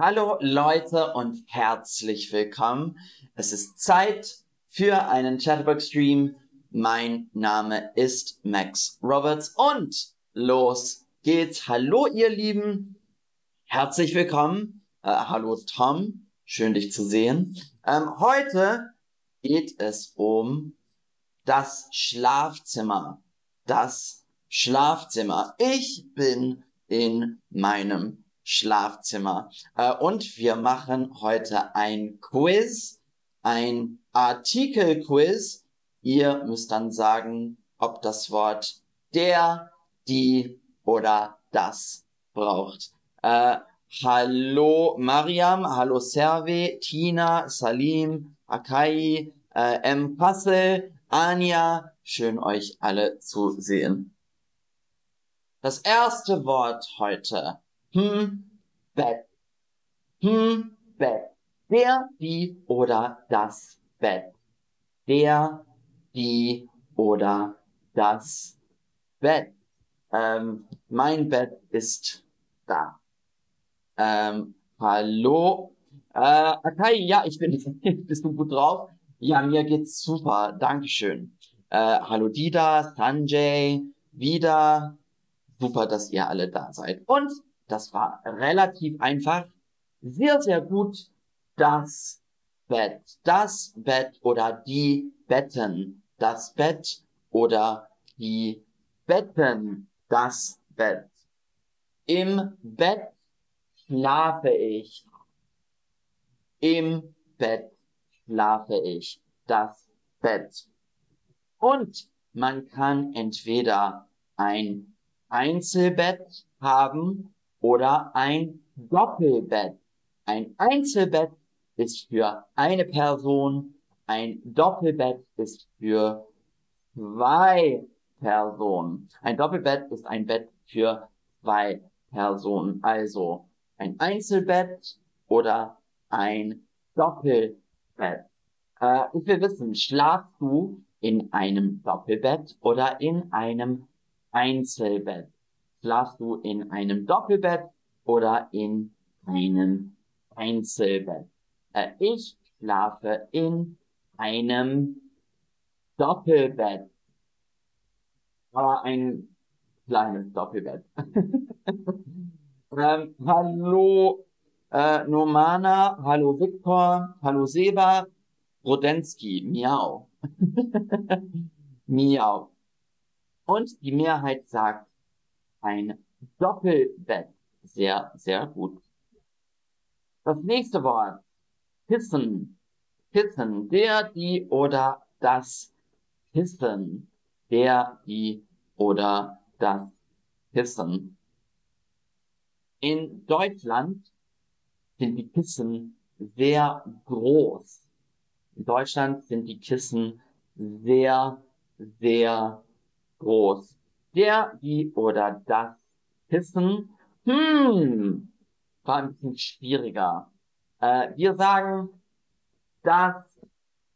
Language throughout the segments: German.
Hallo Leute und herzlich willkommen. Es ist Zeit für einen Chatterbox Stream. Mein Name ist Max Roberts und los geht's. Hallo ihr Lieben. Herzlich willkommen. Äh, hallo Tom. Schön dich zu sehen. Ähm, heute geht es um das Schlafzimmer. Das Schlafzimmer. Ich bin in meinem Schlafzimmer. Äh, und wir machen heute ein Quiz, ein Artikelquiz. Ihr müsst dann sagen, ob das Wort der, die oder das braucht. Äh, hallo Mariam, hallo Serve, Tina, Salim, Akai, äh, M. Passel, Anja. Schön euch alle zu sehen. Das erste Wort heute hm, Bett. Hm, Bett. Der, die oder das Bett. Der, die oder das Bett. Ähm, mein Bett ist da. Ähm, hallo. Äh, Akai, ja, ich bin, bist du gut drauf? Ja, mir geht's super, Dankeschön. Äh, hallo Dida, Sanjay, wieder. Super, dass ihr alle da seid. Und das war relativ einfach. Sehr, sehr gut. Das Bett. Das Bett oder die Betten. Das Bett oder die Betten. Das Bett. Im Bett schlafe ich. Im Bett schlafe ich. Das Bett. Und man kann entweder ein Einzelbett haben oder ein Doppelbett. Ein Einzelbett ist für eine Person, ein Doppelbett ist für zwei Personen. Ein Doppelbett ist ein Bett für zwei Personen. Also ein Einzelbett oder ein Doppelbett. Äh, ich will wissen, schlafst du in einem Doppelbett oder in einem Einzelbett? Schlafst du in einem Doppelbett oder in einem Einzelbett? Äh, ich schlafe in einem Doppelbett. Aber ein kleines Doppelbett. ähm, hallo äh, Nomana, hallo Viktor, hallo Seba, Rodensky, miau. miau. Und die Mehrheit sagt ein Doppelbett. Sehr, sehr gut. Das nächste Wort. Kissen. Kissen. Der, die oder das Kissen. Der, die oder das Kissen. In Deutschland sind die Kissen sehr groß. In Deutschland sind die Kissen sehr, sehr groß der, die oder das Kissen. Hm, war ein bisschen schwieriger. Äh, wir sagen das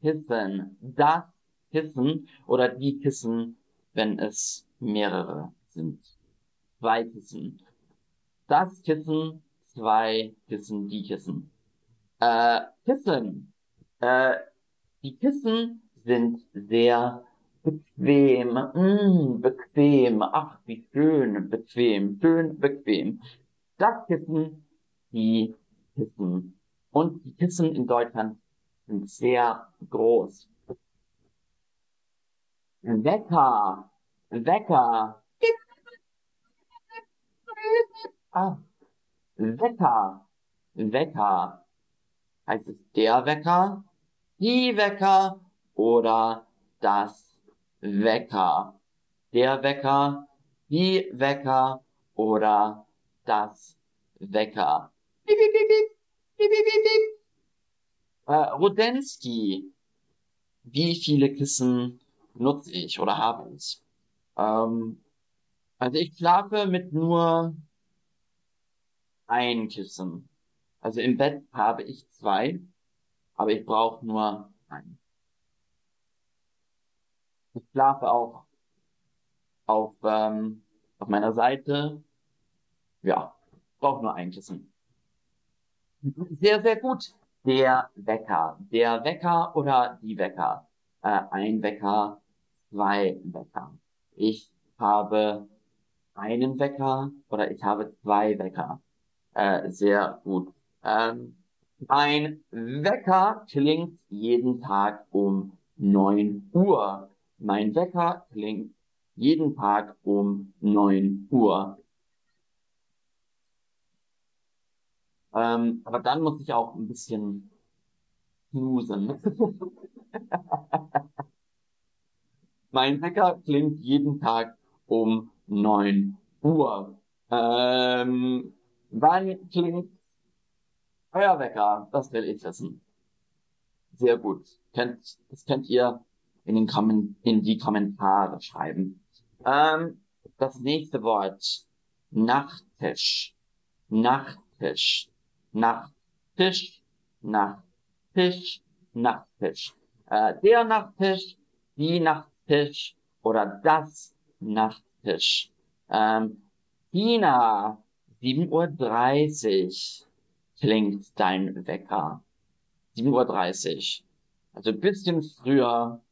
Kissen, das Kissen oder die Kissen, wenn es mehrere sind. Zwei Kissen. Das Kissen, zwei Kissen, die Kissen. Äh, Kissen. Äh, die Kissen sind sehr Bequem, mm, bequem, ach, wie schön, bequem, schön, bequem. Das Kissen, die Kissen. Und die Kissen in Deutschland sind sehr groß. Wecker, Wecker. Ah, Wecker, Wecker. Heißt es der Wecker, die Wecker oder das Wecker. Der Wecker, die Wecker oder das Wecker. Piep, piep, piep, piep, piep, piep, piep. Äh, Rodensky. Wie viele Kissen nutze ich oder habe ich? Ähm, also ich schlafe mit nur ein Kissen. Also im Bett habe ich zwei, aber ich brauche nur ein. Ich schlafe auch auf, ähm, auf meiner Seite. Ja, brauche nur ein Kissen. Sehr, sehr gut. Der Wecker. Der Wecker oder die Wecker. Äh, ein Wecker, zwei Wecker. Ich habe einen Wecker oder ich habe zwei Wecker. Äh, sehr gut. Ähm, mein Wecker klingt jeden Tag um neun Uhr. Mein Wecker klingt jeden Tag um neun Uhr. Ähm, aber dann muss ich auch ein bisschen snoosen. mein Wecker klingt jeden Tag um neun Uhr. Ähm, wann klingt euer Wecker? Das will ich wissen. Sehr gut. Kennt, das könnt ihr in, den Kommen, in die Kommentare schreiben. Ähm, das nächste Wort. Nachttisch. Nachttisch. Nachttisch. Nachttisch. Nachttisch. Äh, der Nachttisch, die Nachttisch oder das Nachttisch. Ähm, Tina, 7.30 Uhr klingt dein Wecker. 7.30 Uhr. Also bisschen früher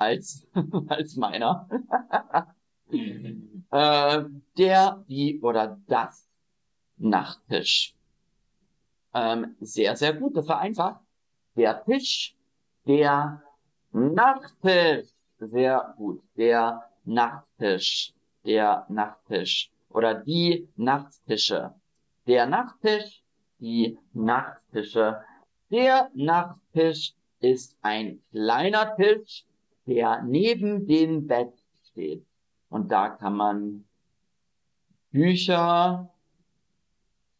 als, als meiner. äh, der, die oder das Nachttisch. Ähm, sehr, sehr gut. Das war einfach. Der Tisch, der Nachttisch. Sehr gut. Der Nachttisch. Der Nachttisch. Oder die Nachttische. Der Nachttisch, die Nachttische. Der Nachttisch ist ein kleiner Tisch, der neben dem Bett steht. Und da kann man Bücher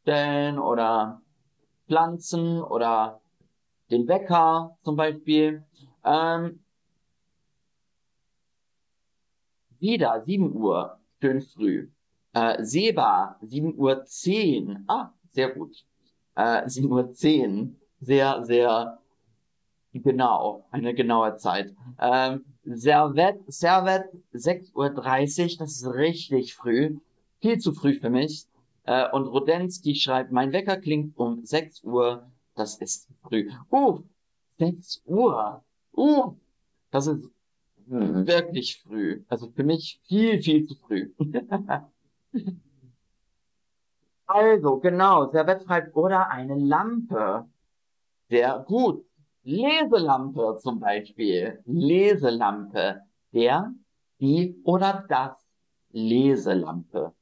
stellen oder Pflanzen oder den Wecker zum Beispiel. Ähm, wieder 7 Uhr, schön früh. Äh, Seba, 7 Uhr 10. Ah, sehr gut. Äh, 7 Uhr 10. Sehr, sehr genau. Eine genaue Zeit. Ähm, Servet, Servet, 6.30 Uhr. Das ist richtig früh. Viel zu früh für mich. Äh, und Rodensky schreibt, mein Wecker klingt um 6 Uhr. Das ist früh. Uh, 6 Uhr. Uh, das ist wirklich früh. Also für mich viel, viel zu früh. also, genau, Servet schreibt, oder eine Lampe. Sehr gut. Leselampe zum Beispiel. Leselampe. Der, die oder das Leselampe.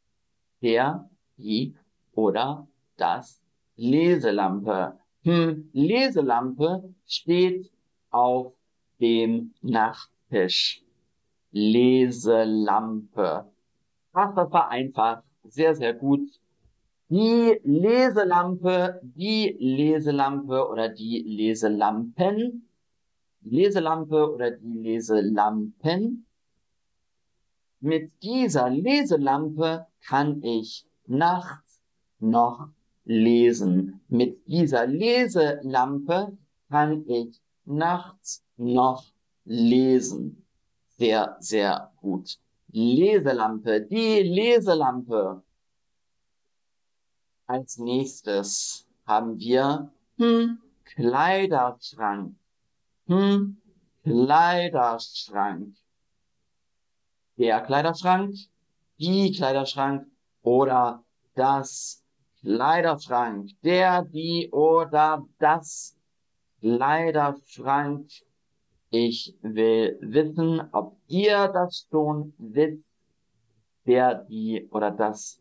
Der, die oder das Leselampe. Hm, Leselampe steht auf dem Nachttisch. Leselampe. Ach, das war einfach. Sehr, sehr gut. Die Leselampe, die Leselampe oder die Leselampen. Die Leselampe oder die Leselampen. Mit dieser Leselampe kann ich nachts noch lesen. Mit dieser Leselampe kann ich nachts noch lesen. Sehr, sehr gut. Leselampe, die Leselampe. Als nächstes haben wir hm, Kleiderschrank. Hm, Kleiderschrank. Der Kleiderschrank, die Kleiderschrank oder das Kleiderschrank. Der, die oder das Kleiderschrank. Ich will wissen, ob ihr das schon wisst. Der, die oder das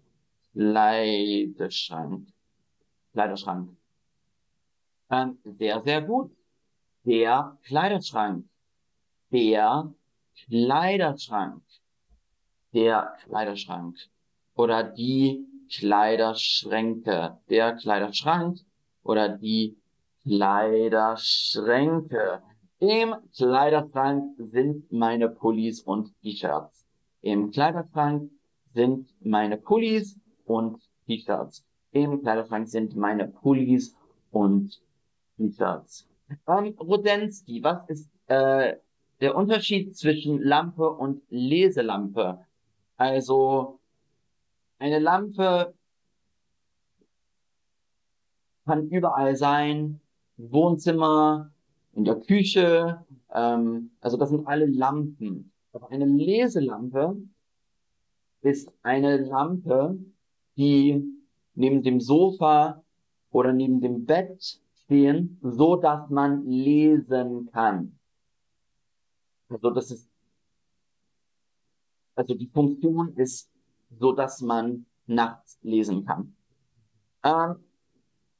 Kleiderschrank. Kleiderschrank. Ähm, sehr, sehr gut. Der Kleiderschrank. Der Kleiderschrank. Der Kleiderschrank. Oder die Kleiderschränke. Der Kleiderschrank. Oder die Kleiderschränke. Im Kleiderschrank sind meine Pullis und T-Shirts. Im Kleiderschrank sind meine Pullis und T-Shirts. Im Kleiderschrank sind meine Pullis und T-Shirts. Ähm, Rodensky, was ist äh, der Unterschied zwischen Lampe und Leselampe? Also eine Lampe kann überall sein. Wohnzimmer, in der Küche, ähm, also das sind alle Lampen. Aber eine Leselampe ist eine Lampe, die neben dem Sofa oder neben dem Bett stehen, so dass man lesen kann. Also das ist, also die Funktion ist so, dass man nachts lesen kann. Ähm,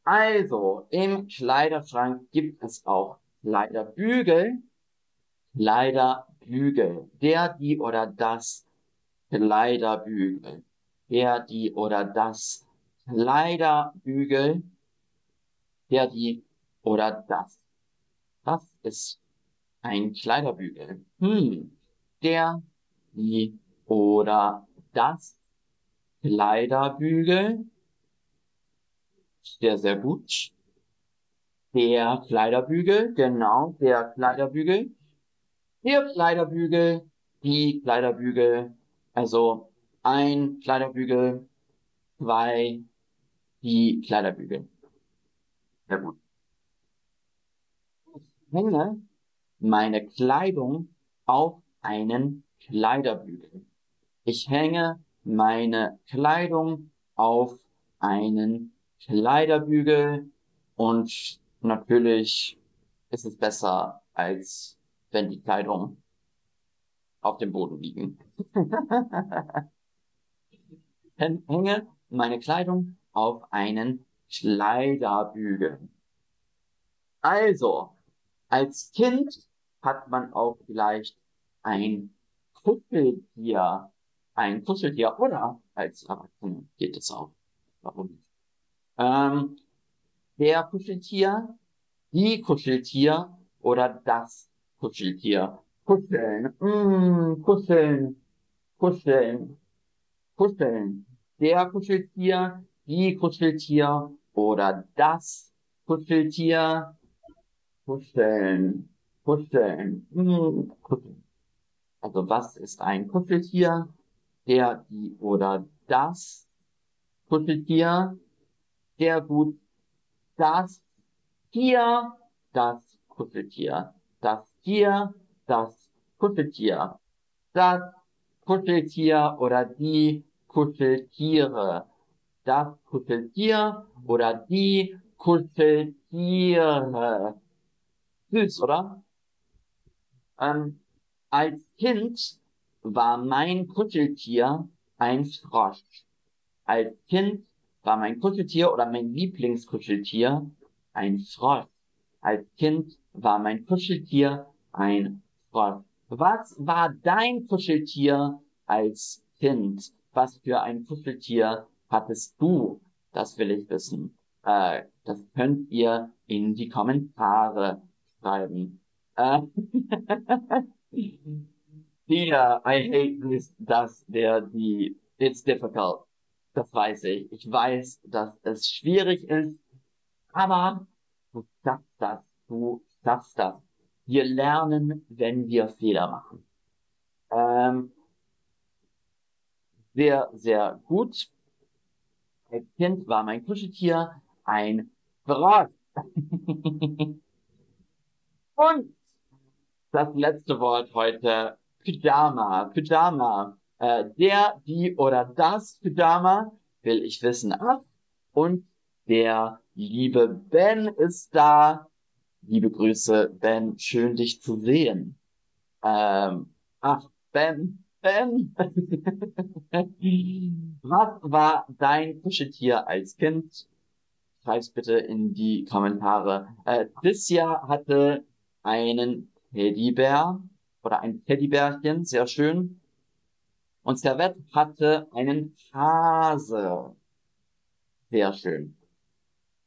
also, im Kleiderschrank gibt es auch Kleiderbügel, Kleiderbügel, der, die oder das Kleiderbügel, der, die oder das Kleiderbügel, der, die oder das. Das ist ein Kleiderbügel. Hm, der, die oder das Kleiderbügel. Sehr, sehr gut. Der Kleiderbügel, genau, der Kleiderbügel. Der Kleiderbügel, die Kleiderbügel, also ein Kleiderbügel, zwei, die Kleiderbügel. Sehr gut. Ich hänge meine Kleidung auf einen Kleiderbügel. Ich hänge meine Kleidung auf einen Kleiderbügel und natürlich ist es besser, als wenn die Kleidung auf dem Boden liegen. hänge meine Kleidung auf einen Kleiderbügel. Also, als Kind hat man auch vielleicht ein Kuscheltier, ein Kuscheltier oder als Erwachsener geht es auch. Warum nicht? Ähm, der Kuscheltier, die Kuscheltier oder das Kuscheltier. Kuscheln, mm, kuscheln, kuscheln, kuscheln. Der Kuscheltier, die Kuscheltier oder das Kuscheltier. Kuscheln, kuscheln, mm, kuscheln. Also was ist ein Kuscheltier? Der, die oder das Kuscheltier. Sehr gut. Das Tier, das Kuscheltier. Das Tier, das Kuscheltier. Das Kuscheltier oder die Kuscheltiere. Das Kuscheltier oder die Kuscheltiere. Süß, oder? Ähm, als Kind war mein Kuscheltier ein Frosch. Als Kind war mein Kuscheltier oder mein Lieblingskuscheltier ein Frosch. Als Kind war mein Kuscheltier ein Frosch. Was war dein Kuscheltier als Kind? Was für ein Kuscheltier hattest du? Das will ich wissen. Äh, das könnt ihr in die Kommentare schreiben. Äh, I hate this, das, der, die, it's difficult. Das weiß ich. Ich weiß, dass es schwierig ist, aber du schaffst das, du schaffst das. Wir lernen, wenn wir Fehler machen. Ähm, sehr, sehr gut. Als Kind war mein Kuscheltier ein Frosch. Und das letzte Wort heute, Pyjama, Pyjama. Äh, der, die oder das Pyjama will ich wissen ab. Und der liebe Ben ist da. Liebe Grüße, Ben, schön dich zu sehen. Ähm, ach, Ben, Ben. Was war dein Kuscheltier als Kind? Schreib's bitte in die Kommentare. Äh, Tricia hatte einen Teddybär oder ein Teddybärchen, sehr schön. Und Servette hatte einen Hase. Sehr schön.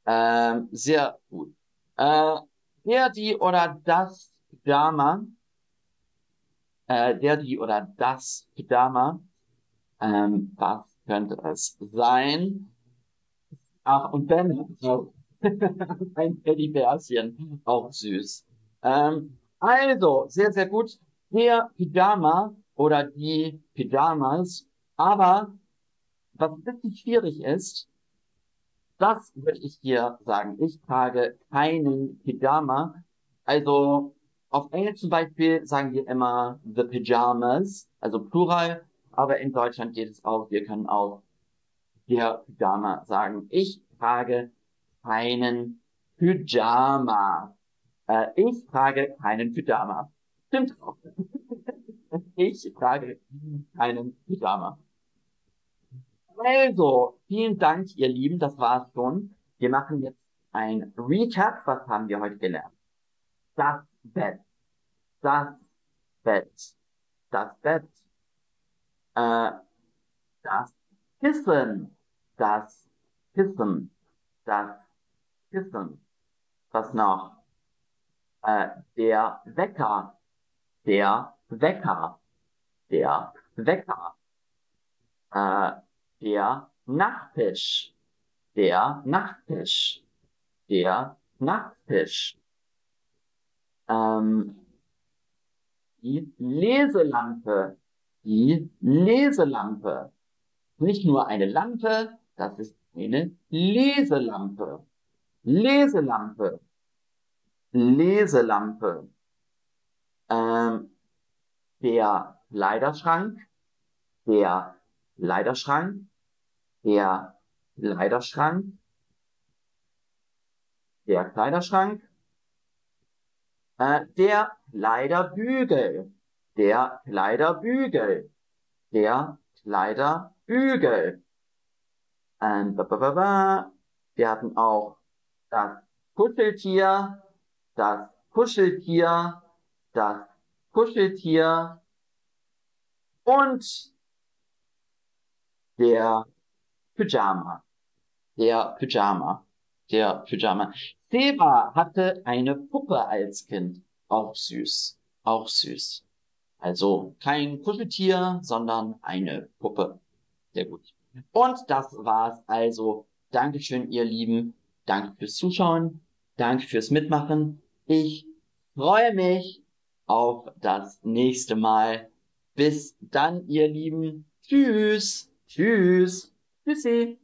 Ähm, sehr gut. Äh, der, die oder das Pyjama, äh, der, die oder das Pyjama, ähm, was könnte es sein? Ach, und Ben, oh. ein Teddybärchen, auch süß. Ähm, also, sehr, sehr gut. Der Pyjama oder die Pyjamas. Aber was bisschen schwierig ist, Das würde ich hier sagen. Ich trage keinen Pyjama. Also auf Englisch zum Beispiel sagen wir immer the Pyjamas, also Plural, aber in Deutschland geht es auch, wir können auch der Pyjama sagen. Ich trage keinen Pyjama. Äh, ich trage keinen Pyjama. Stimmt auch. ich trage keinen Pyjama. Also, vielen Dank, ihr Lieben, das war's schon. Wir machen jetzt ein Recap. Was haben wir heute gelernt? Das Bett. Das Bett. Das Bett. Äh, das Kissen. Das Kissen. Das Kissen. Was noch? Äh, der Wecker. Der Wecker. Der Wecker. Äh, der Nachttisch. Der Nachttisch. Der Nachttisch. Ähm, die Leselampe. Die Leselampe. Nicht nur eine Lampe, das ist eine Leselampe. Leselampe. Leselampe. Ähm, der Kleiderschrank. Der Kleiderschrank. Der Kleiderschrank. Der Kleiderschrank. Äh, der Kleiderbügel. Der Kleiderbügel. Der Kleiderbügel. Ähm, ba, ba, ba, ba. Wir hatten auch das Kuscheltier, das Kuscheltier, das Kuscheltier und der Pyjama. Der Pyjama. Der Pyjama. Seba hatte eine Puppe als Kind. Auch süß. Auch süß. Also kein Kuscheltier, sondern eine Puppe. Sehr gut. Und das war's also. Dankeschön, ihr Lieben. Danke fürs Zuschauen. Danke fürs Mitmachen. Ich freue mich auf das nächste Mal. Bis dann, ihr Lieben. Tschüss. Tschüss. Tschüssi.